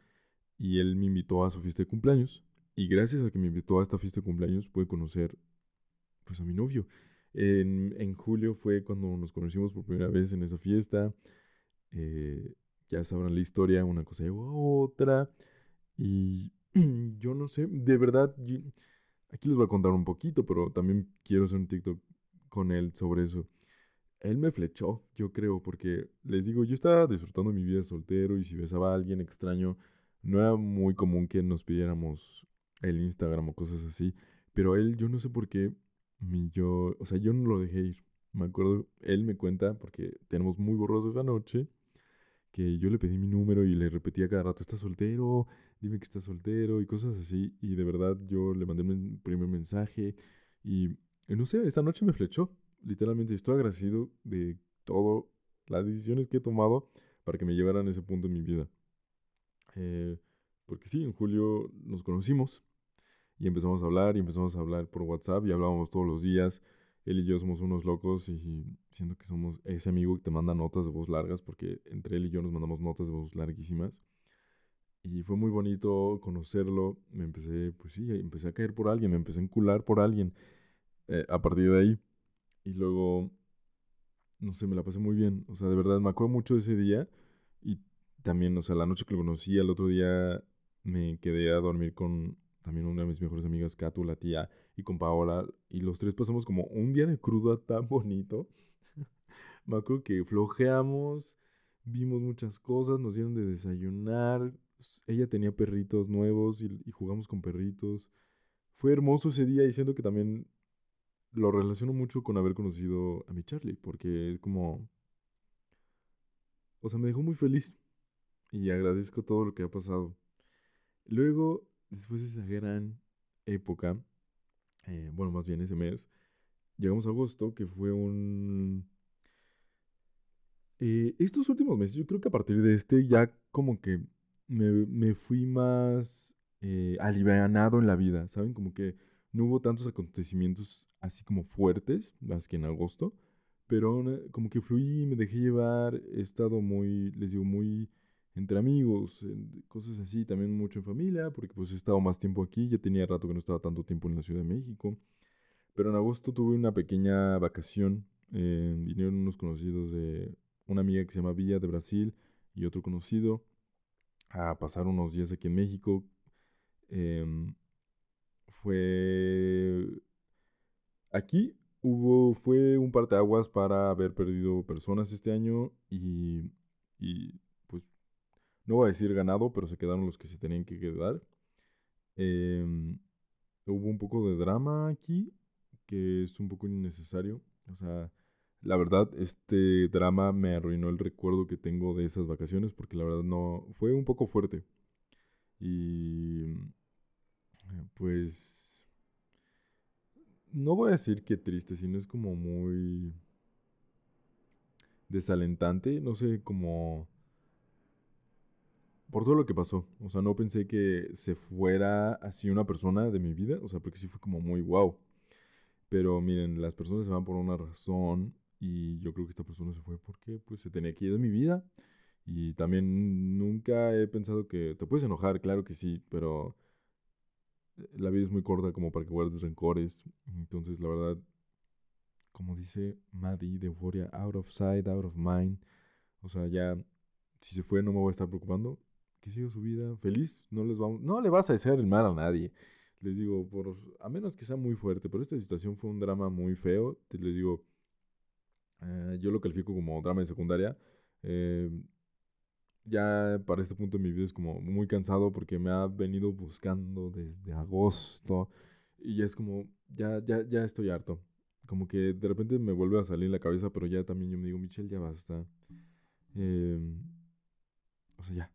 y él me invitó a su fiesta de cumpleaños. Y gracias a que me invitó a esta fiesta de cumpleaños pude conocer pues a mi novio. En, en julio fue cuando nos conocimos por primera vez en esa fiesta. Eh, ya sabrán la historia, una cosa a otra. Y [CLEARS THROAT] yo no sé, de verdad, aquí les voy a contar un poquito, pero también quiero hacer un TikTok con él sobre eso. Él me flechó, yo creo, porque les digo, yo estaba disfrutando mi vida soltero y si besaba a alguien extraño, no era muy común que nos pidiéramos el Instagram o cosas así. Pero él, yo no sé por qué, mi yo, o sea, yo no lo dejé ir. Me acuerdo, él me cuenta, porque tenemos muy borrosos esa noche, que yo le pedí mi número y le repetía cada rato, ¿estás soltero? Dime que estás soltero y cosas así. Y de verdad yo le mandé mi primer mensaje y, no sé, esa noche me flechó. Literalmente estoy agradecido de todas las decisiones que he tomado para que me llevaran a ese punto en mi vida. Eh, porque sí, en julio nos conocimos y empezamos a hablar y empezamos a hablar por WhatsApp y hablábamos todos los días. Él y yo somos unos locos y siento que somos ese amigo que te manda notas de voz largas porque entre él y yo nos mandamos notas de voz larguísimas. Y fue muy bonito conocerlo. Me empecé, pues sí, empecé a caer por alguien, me empecé a encular por alguien eh, a partir de ahí. Y luego, no sé, me la pasé muy bien. O sea, de verdad, me acuerdo mucho de ese día. Y también, o sea, la noche que lo conocí, al otro día me quedé a dormir con también una de mis mejores amigas, Katu, la tía, y con Paola. Y los tres pasamos como un día de cruda tan bonito. [LAUGHS] me acuerdo que flojeamos, vimos muchas cosas, nos dieron de desayunar. Ella tenía perritos nuevos y, y jugamos con perritos. Fue hermoso ese día y siento que también lo relaciono mucho con haber conocido a mi Charlie, porque es como... O sea, me dejó muy feliz y agradezco todo lo que ha pasado. Luego, después de esa gran época, eh, bueno, más bien ese mes, llegamos a agosto, que fue un... Eh, estos últimos meses, yo creo que a partir de este ya como que me, fui más eh, alivianado en la vida, ¿saben? Como que no hubo tantos acontecimientos así como fuertes, más que en agosto, pero como que fluí, me dejé llevar, he estado muy, les digo, muy entre amigos, cosas así, también mucho en familia, porque pues he estado más tiempo aquí, ya tenía rato que no estaba tanto tiempo en la Ciudad de México. Pero en agosto tuve una pequeña vacación, eh, vinieron unos conocidos de una amiga que se llama Villa de Brasil y otro conocido a pasar unos días aquí en México. Em, fue aquí hubo fue un parteaguas para haber perdido personas este año y, y no voy a decir ganado, pero se quedaron los que se tenían que quedar. Em, hubo un poco de drama aquí, que es un poco innecesario. O sea, la verdad, este drama me arruinó el recuerdo que tengo de esas vacaciones, porque la verdad no, fue un poco fuerte. Y pues no voy a decir que triste, sino es como muy desalentante, no sé, como por todo lo que pasó. O sea, no pensé que se fuera así una persona de mi vida. O sea, porque sí fue como muy wow. Pero miren, las personas se van por una razón. Y yo creo que esta persona se fue porque pues se tenía que ir de mi vida. Y también nunca he pensado que... Te puedes enojar, claro que sí, pero... la vida es muy corta como para que guardes rencores. Entonces, la verdad, como dice Maddie de Euphoria, out of sight, out of mind. O sea, ya, si se fue, no me voy a estar preocupando. Que siga su vida feliz. No les vamos, no le vas a hacer el mal a nadie. Les digo, por, a menos que sea muy fuerte, pero esta situación fue un drama muy feo. Les digo, eh, yo lo califico como drama de secundaria. Eh, ya para este punto de mi vida es como muy cansado porque me ha venido buscando desde agosto y ya es como, ya, ya, ya estoy harto. Como que de repente me vuelve a salir la cabeza, pero ya también yo me digo, Michelle, ya basta. Em, o sea, ya.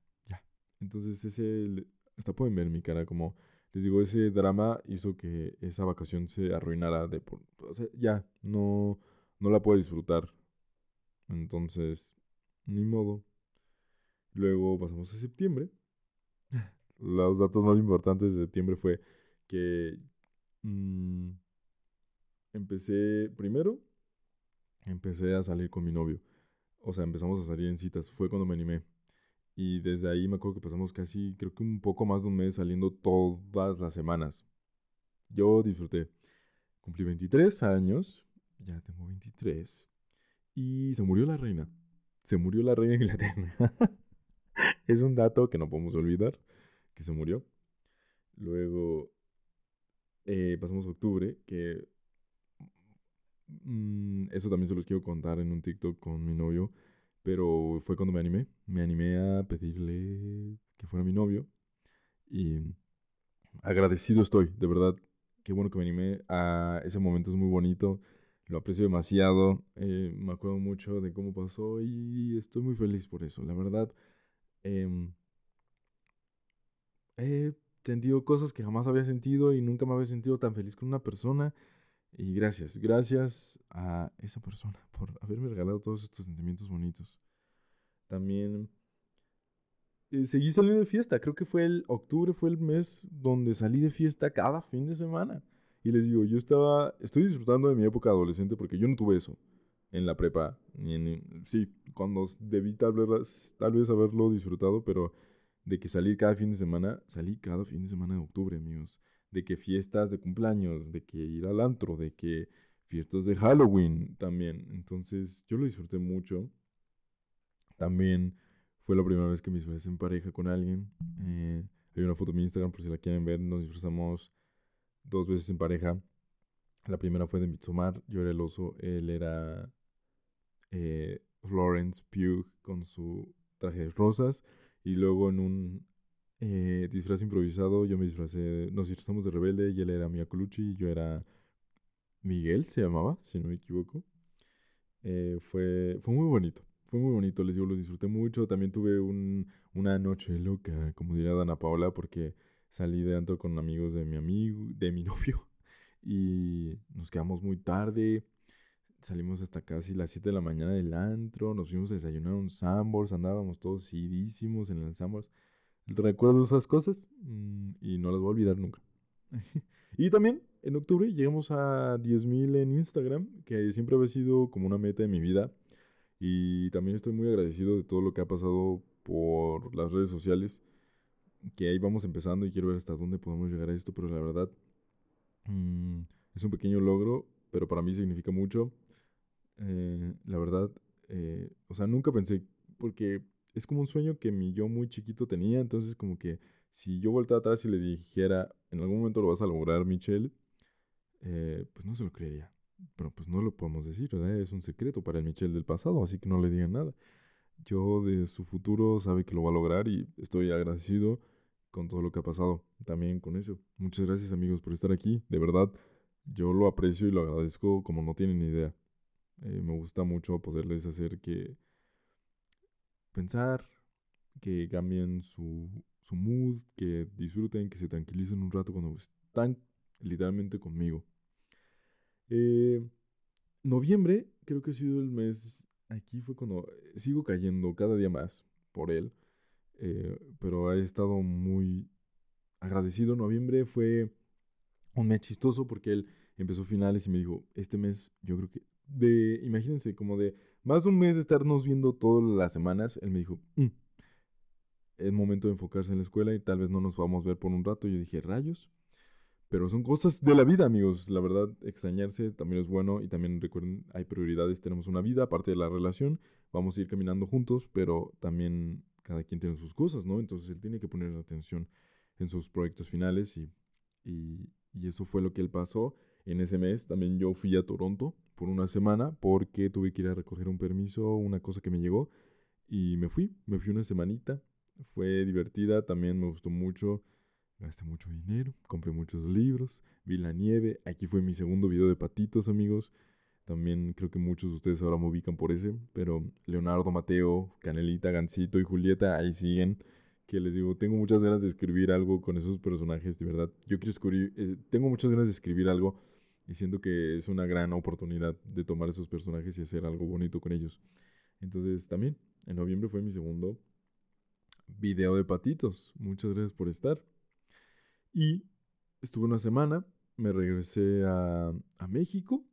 Entonces ese, hasta pueden ver mi cara como, les digo, ese drama hizo que esa vacación se arruinara de por, o sea, ya, no, no la puedo disfrutar. Entonces, ni modo. Luego pasamos a septiembre. [LAUGHS] Los datos más importantes de septiembre fue que mm, empecé primero, empecé a salir con mi novio. O sea, empezamos a salir en citas. Fue cuando me animé. Y desde ahí me acuerdo que pasamos casi, creo que un poco más de un mes saliendo todas las semanas. Yo disfruté. Cumplí 23 años. Ya tengo 23. Y se murió la reina. Se murió la reina de Inglaterra. [LAUGHS] es un dato que no podemos olvidar, que se murió. Luego eh, pasamos octubre, que mm, eso también se los quiero contar en un TikTok con mi novio, pero fue cuando me animé. Me animé a pedirle que fuera mi novio y agradecido estoy, de verdad. Qué bueno que me animé. A ese momento es muy bonito lo aprecio demasiado, eh, me acuerdo mucho de cómo pasó y estoy muy feliz por eso. La verdad, Em, he sentido cosas que jamás había sentido y nunca me había sentido tan feliz con una persona. Y gracias, gracias a esa persona por haberme regalado todos estos sentimientos bonitos. También eh, seguí saliendo de fiesta. Creo que fue el octubre, fue el mes donde salí de fiesta cada fin de semana. Y les digo, yo estaba, estoy disfrutando de mi época adolescente porque yo no tuve eso en la prepa. Ni en, sí, cuando debí tal vez, tal vez haberlo disfrutado, pero de que salir cada fin de semana, salí cada fin de semana de octubre, amigos. De que fiestas de cumpleaños, de que ir al antro, de que fiestas de Halloween también. Entonces yo lo disfruté mucho. También fue la primera vez que me disfrazé en pareja con alguien. Eh, hay una foto en mi Instagram por si la quieren ver. Nos disfrazamos dos veces en pareja. La primera fue de Mitsumar. Yo era el oso. Él era eh, Florence Pugh con su traje de rosas. Y luego en un eh, disfraz improvisado yo me disfrazé, nos disfrazamos de rebelde y él era y yo era Miguel, se llamaba, si no me equivoco. Eh, fue, fue muy bonito, fue muy bonito, les digo, lo disfruté mucho. También tuve un, una noche loca, como diría Dana Paola, porque salí de antro con amigos de mi amigo, de mi [LAUGHS] novio, y nos quedamos muy tarde salimos hasta casi las 7 de la mañana del antro, nos fuimos a desayunar un Sambors, andábamos todos idísimos en el Sambors. Recuerdo esas cosas mm, y no las voy a olvidar nunca. [LAUGHS] y también en octubre llegamos a 10.000 en Instagram, que siempre había sido como una meta de mi vida. Y también estoy muy agradecido de todo lo que ha pasado por las redes sociales, que ahí vamos empezando y quiero ver hasta dónde podemos llegar a esto, pero la verdad mm, es un pequeño logro, pero para mí significa mucho. Eh, la verdad, eh, o sea, nunca pensé, porque es como un sueño que mi yo muy chiquito tenía, entonces como que si yo voltara atrás y le dijera, en algún momento lo vas a lograr, Michelle, eh, pues no se lo creería. Pero pues no lo podemos decir, ¿verdad? Es un secreto para el Michelle del pasado, así que no le digan nada. Yo de su futuro sabe que lo va a lograr y estoy agradecido con todo lo que ha pasado también con eso. Muchas gracias amigos por estar aquí, de verdad, yo lo aprecio y lo agradezco como no tienen idea. Eh, me gusta mucho poderles hacer que pensar, que cambien su, su mood, que disfruten, que se tranquilicen un rato cuando están literalmente conmigo. Eh, noviembre creo que ha sido el mes, aquí fue cuando eh, sigo cayendo cada día más por él, pero he estado muy agradecido. Noviembre fue un mes chistoso porque él empezó finales y me dijo, este mes yo creo que de, imagínense, como de más de un mes de estarnos viendo todas las semanas, él me dijo, mm, es momento de enfocarse en la escuela y tal vez no nos vamos a ver por un rato. Yo dije, rayos. Pero son cosas de la vida, amigos. La verdad, extrañarse también es bueno. Y también recuerden, hay prioridades. Tenemos una vida, aparte de la relación. Vamos a ir caminando juntos, pero también cada quien tiene sus cosas, ¿no? Entonces él tiene que poner atención en sus proyectos finales y, y, y eso fue lo que él pasó en ese mes. También yo fui a Toronto por una semana porque tuve que ir a recoger un permiso, una cosa que me llegó y me fui, me fui una semanita. Fue divertida, también me gustó mucho. Gasté mucho dinero, compré muchos libros, vi la nieve. Aquí fue mi segundo video de patitos, amigos. También creo que muchos de ustedes ahora me ubican por ese. Pero Leonardo, Mateo, Canelita, Gancito y Julieta ahí siguen. Que les digo, tengo muchas ganas de escribir algo con esos personajes, de verdad. Yo quiero escribir, eh, tengo muchas ganas de escribir algo y siento que es una gran oportunidad de tomar esos personajes y hacer algo bonito con ellos. Entonces también, en noviembre fue mi segundo video de patitos. Muchas gracias por estar. Y estuve una semana, me regresé a, a México.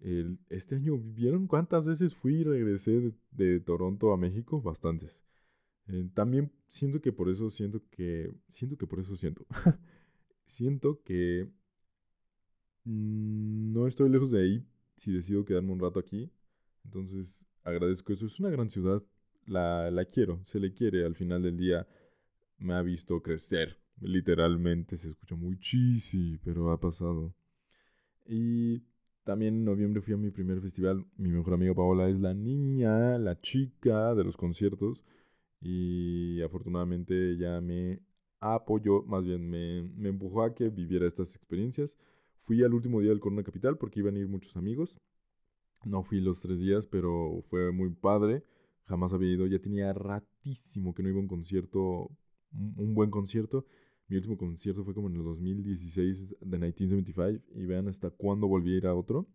El, este año, ¿vieron cuántas veces fui y regresé de, de Toronto a México? Bastantes. Eh, también siento que por eso siento que siento que por eso siento [LAUGHS] siento que no estoy lejos de ahí si decido quedarme un rato aquí entonces agradezco eso es una gran ciudad la, la quiero se le quiere al final del día me ha visto crecer literalmente se escucha muy cheesy pero ha pasado y también en noviembre fui a mi primer festival mi mejor amiga Paola es la niña la chica de los conciertos y afortunadamente ella me apoyó, más bien me, me, empujó a que viviera estas experiencias. Fui al último día del Corona Capital porque iban a ir muchos amigos. No fui los tres días, pero fue muy padre. Jamás había ido, ya tenía ratísimo que no iba a un concierto, un buen concierto. Mi último concierto fue como en el 2016 de 1975 y vean hasta cuándo volví a ir a otro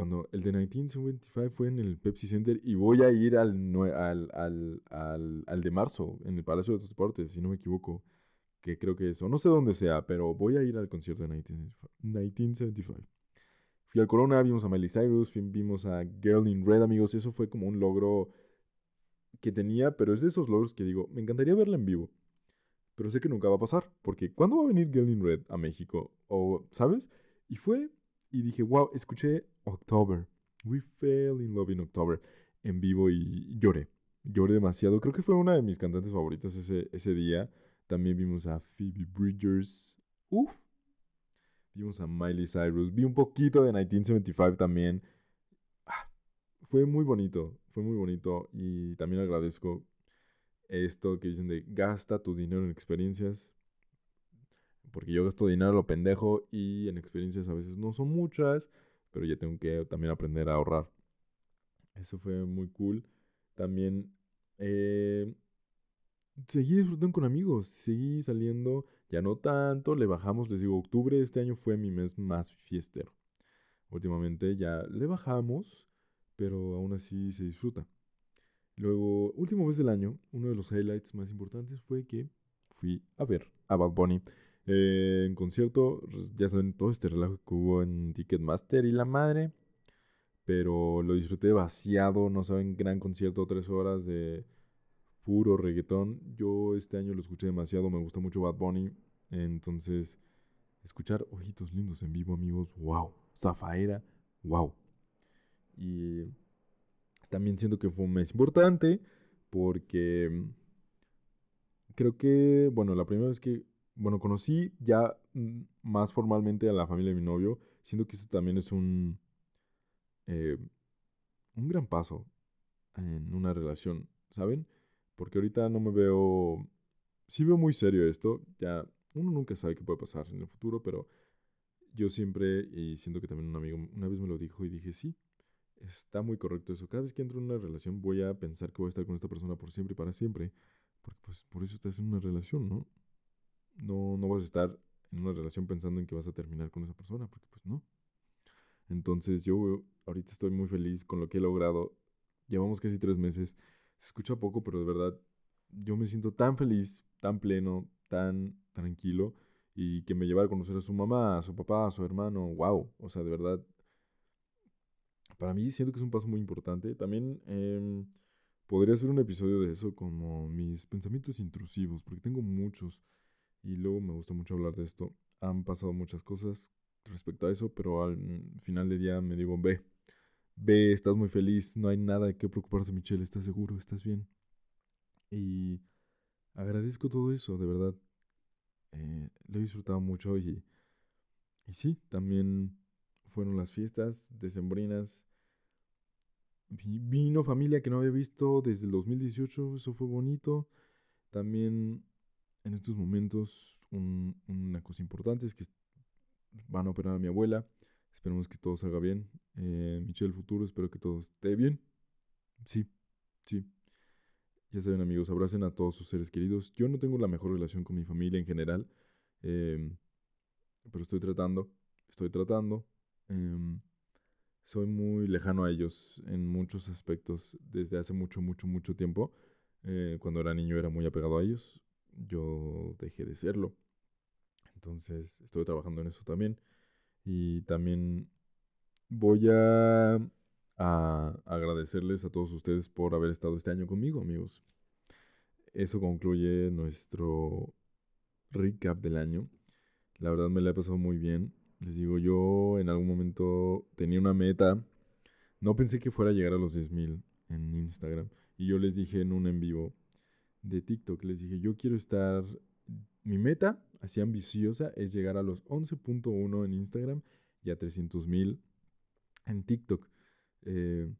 cuando el de 1975 fue en el Pepsi Center y voy a ir al, al, al, al, de marzo en el Palacio de los Deportes, si no me equivoco, que creo que eso, no sé dónde sea, pero voy a ir al concierto de 1975. Fui al Corona, vimos a Miley Cyrus, vimos a Girl in Red, amigos, eso fue como un logro que tenía, pero es de esos logros que digo, me encantaría verla en vivo, pero sé que nunca va a pasar, porque ¿cuándo va a venir Girl in Red a México? O, ¿sabes? Y fue y dije, wow, escuché October. We fell in love in October en vivo y lloré. Lloré demasiado. Creo que fue una de mis cantantes favoritas ese, ese día. También vimos a Phoebe Bridgers. Uf. Vimos a Miley Cyrus. Vi un poquito de 1975 también. Ah, fue muy bonito. Fue muy bonito. Y también agradezco esto que dicen de gasta tu dinero en experiencias. Porque yo gasto dinero a lo pendejo y en experiencias a veces no son muchas, pero ya tengo que también aprender a ahorrar. Eso fue muy cool. También eh, seguí disfrutando con amigos, seguí saliendo, ya no tanto, le bajamos, les digo, octubre este año fue mi mes más fiestero. Últimamente ya le bajamos, pero aún así se disfruta. Luego, último mes del año, uno de los highlights más importantes fue que fui a ver a Bad Bunny eh, en concierto, pues, ya saben todo este relajo que hubo en Ticketmaster y la madre. Pero lo disfruté demasiado, no saben, gran concierto, tres horas de puro reggaetón. Yo este año lo escuché demasiado, me gusta mucho Bad Bunny. Entonces, escuchar Ojitos Lindos en vivo, amigos, wow. Zafaera, wow. Y también siento que fue un mes importante porque creo que, bueno, la primera vez que bueno, conocí ya mm, más formalmente a la familia de mi novio, siento que eso también es un, eh, un gran paso en una relación, ¿saben? Porque ahorita no me veo, sí veo muy serio esto, ya uno nunca sabe qué puede pasar en el futuro, pero yo siempre, y siento que también un amigo una vez me lo dijo y dije, sí, está muy correcto eso. Cada vez que entro en una relación voy a pensar que voy a estar con esta persona por siempre y para siempre, porque pues por eso estás en una relación, ¿no? no, no vas a estar en una relación pensando en que vas a terminar con esa persona, porque pues no. Entonces yo ahorita estoy muy feliz con lo que he logrado. Llevamos casi tres meses. Se escucha poco, pero de verdad yo me siento tan feliz, tan pleno, tan tranquilo. Y que me lleva a conocer a su mamá, a su papá, a su hermano. ¡Wow! O sea, de verdad. Para mí siento que es un paso muy importante. También eh, podría hacer un episodio de eso como mis pensamientos intrusivos, porque tengo muchos y luego me gusta mucho hablar de esto. Han pasado muchas cosas respecto a eso, pero al final del día me digo, ve, ve, estás muy feliz, no hay nada de qué preocuparse, Michelle, estás seguro, estás bien. Y agradezco todo eso, de verdad. Eh, lo he disfrutado mucho y, y sí, también fueron las fiestas decembrinas. Vino familia que no había visto desde el 2018, eso fue bonito. También en estos momentos una cosa importante es que van a operar a mi abuela. Esperemos que todo salga bien. Eh, Michelle Futuro, espero que todo esté bien. Sí, sí. Ya saben amigos, abracen a todos sus seres queridos. Yo no tengo la mejor relación con mi familia en general, em, pero estoy tratando, estoy tratando. Em, soy muy lejano a ellos en muchos aspectos desde hace mucho, mucho, mucho tiempo. Eh, cuando era niño era muy apegado a ellos. Yo dejé de serlo. Entonces estoy trabajando en eso también. Y también voy a, agradecerles a todos ustedes por haber estado este año conmigo, amigos. Eso concluye nuestro recap del año. La verdad me la he pasado muy bien. Les digo, yo en algún momento tenía una meta. No pensé que fuera a llegar a los 10.000 en Instagram. Y yo les dije en un en vivo de TikTok, les dije, yo quiero estar mi meta, así ambiciosa, es llegar a los 11.1 en Instagram y a 300.000 en TikTok. Eh,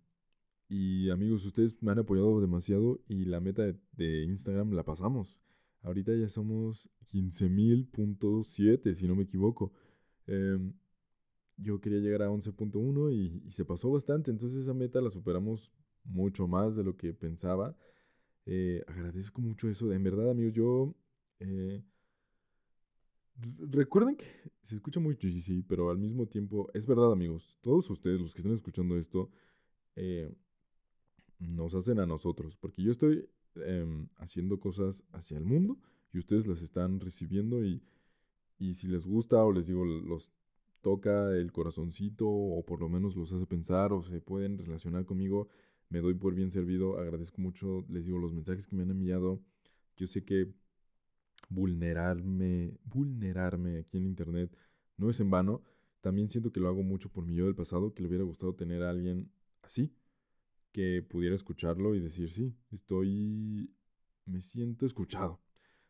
y amigos, ustedes me han apoyado demasiado y la meta de, Instagram la pasamos. Ahorita ya somos 15.000.7, si no me equivoco. Em, yo quería llegar a 11.1 y, y, se pasó bastante. Entonces esa meta la superamos mucho más de lo que pensaba. Eh, agradezco mucho eso. En verdad, amigos, yo eh, recuerden que se escucha muy sí, pero al mismo tiempo, es verdad, amigos, todos ustedes, los que están escuchando esto, eh, nos hacen a nosotros, porque yo estoy em, haciendo cosas hacia el mundo y ustedes las están recibiendo y, y si les gusta o les digo, los toca el corazoncito o por lo menos los hace pensar o se pueden relacionar conmigo, me doy por bien servido, agradezco mucho, les digo, los mensajes que me han enviado. Yo sé que vulnerarme, vulnerarme aquí en internet no es en vano. También siento que lo hago mucho por mi yo del pasado, que le hubiera gustado tener a alguien así, que pudiera escucharlo y decir, sí, estoy, me siento escuchado,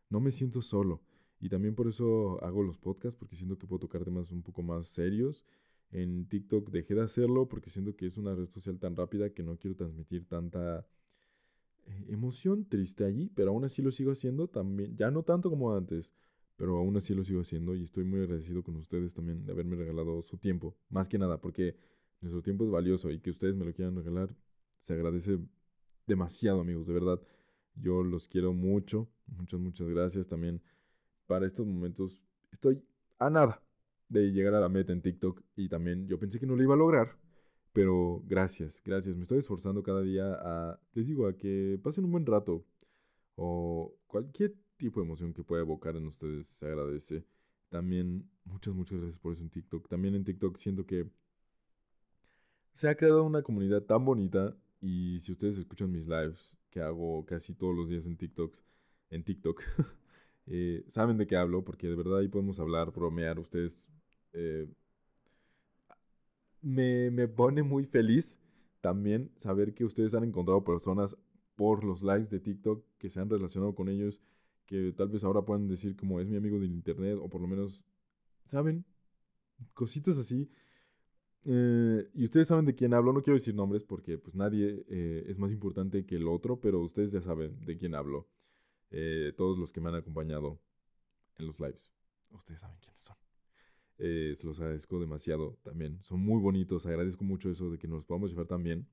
no me siento solo. Y también por eso hago los podcasts, porque siento que puedo tocar temas un poco más serios. En TikTok dejé de hacerlo porque siento que es una red social tan rápida que no quiero transmitir tanta emoción triste allí, pero aún así lo sigo haciendo también, ya no tanto como antes, pero aún así lo sigo haciendo y estoy muy agradecido con ustedes también de haberme regalado su tiempo, más que nada, porque nuestro tiempo es valioso y que ustedes me lo quieran regalar, se agradece demasiado amigos, de verdad. Yo los quiero mucho, muchas, muchas gracias también para estos momentos. Estoy a nada de llegar a la meta en TikTok y también yo pensé que no lo iba a lograr, pero gracias, gracias. Me estoy esforzando cada día a, les digo, a que pasen un buen rato. O cualquier tipo de emoción que pueda evocar en ustedes se agradece. También, muchas, muchas gracias por eso en TikTok. También en TikTok siento que se ha creado una comunidad tan bonita. Y si ustedes escuchan mis lives, que hago casi todos los días en TikToks, en TikTok, [LAUGHS] eh, saben de qué hablo, porque de verdad ahí podemos hablar, bromear. Ustedes eh, me, me pone muy feliz también saber que ustedes han encontrado personas por los lives de TikTok que se han relacionado con ellos, que tal vez ahora puedan decir como es mi amigo del internet, o por lo menos, ¿saben? Cositas así. Eh, y ustedes saben de quién hablo, no quiero decir nombres porque pues nadie eh, es más importante que el otro, pero ustedes ya saben de quién hablo. Eh, todos los que me han acompañado en los lives, ustedes saben quiénes son. Eh, se los agradezco demasiado también. Son muy bonitos. Agradezco mucho eso de que nos podamos llevar tan bien.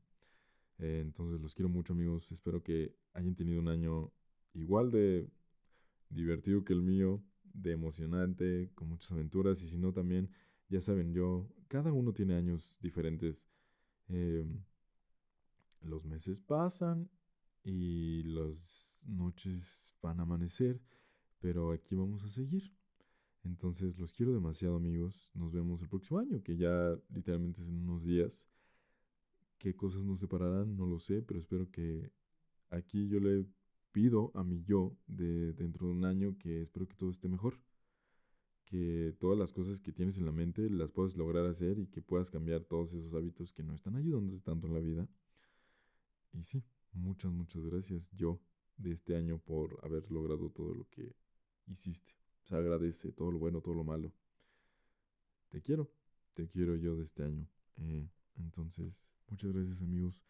Eh, entonces los quiero mucho amigos. Espero que hayan tenido un año igual de divertido que el mío, de emocionante, con muchas aventuras. Y si no también, ya saben, yo, cada uno tiene años diferentes. Em, los meses pasan y las noches van a amanecer. Pero aquí vamos a seguir. Entonces los quiero demasiado amigos. Nos vemos el próximo año, que ya literalmente es en unos días. ¿Qué cosas nos separarán? No lo sé, pero espero que aquí yo le pido a mi yo de dentro de un año que espero que todo esté mejor. que todas las cosas que tienes en la mente las puedes lograr hacer y que puedas cambiar todos esos hábitos que no están ayudándote tanto en la vida. Y sí, muchas, muchas gracias yo de este año por haber logrado todo lo que hiciste. Se agradece todo lo bueno, todo lo malo. Te quiero, te quiero yo de este año. Eh, entonces, muchas gracias amigos.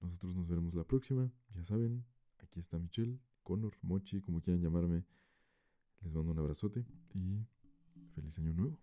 Nosotros nos veremos la próxima. Ya saben, aquí está Michelle, Connor, Mochi, como quieran llamarme. Les mando un abrazote y feliz año nuevo.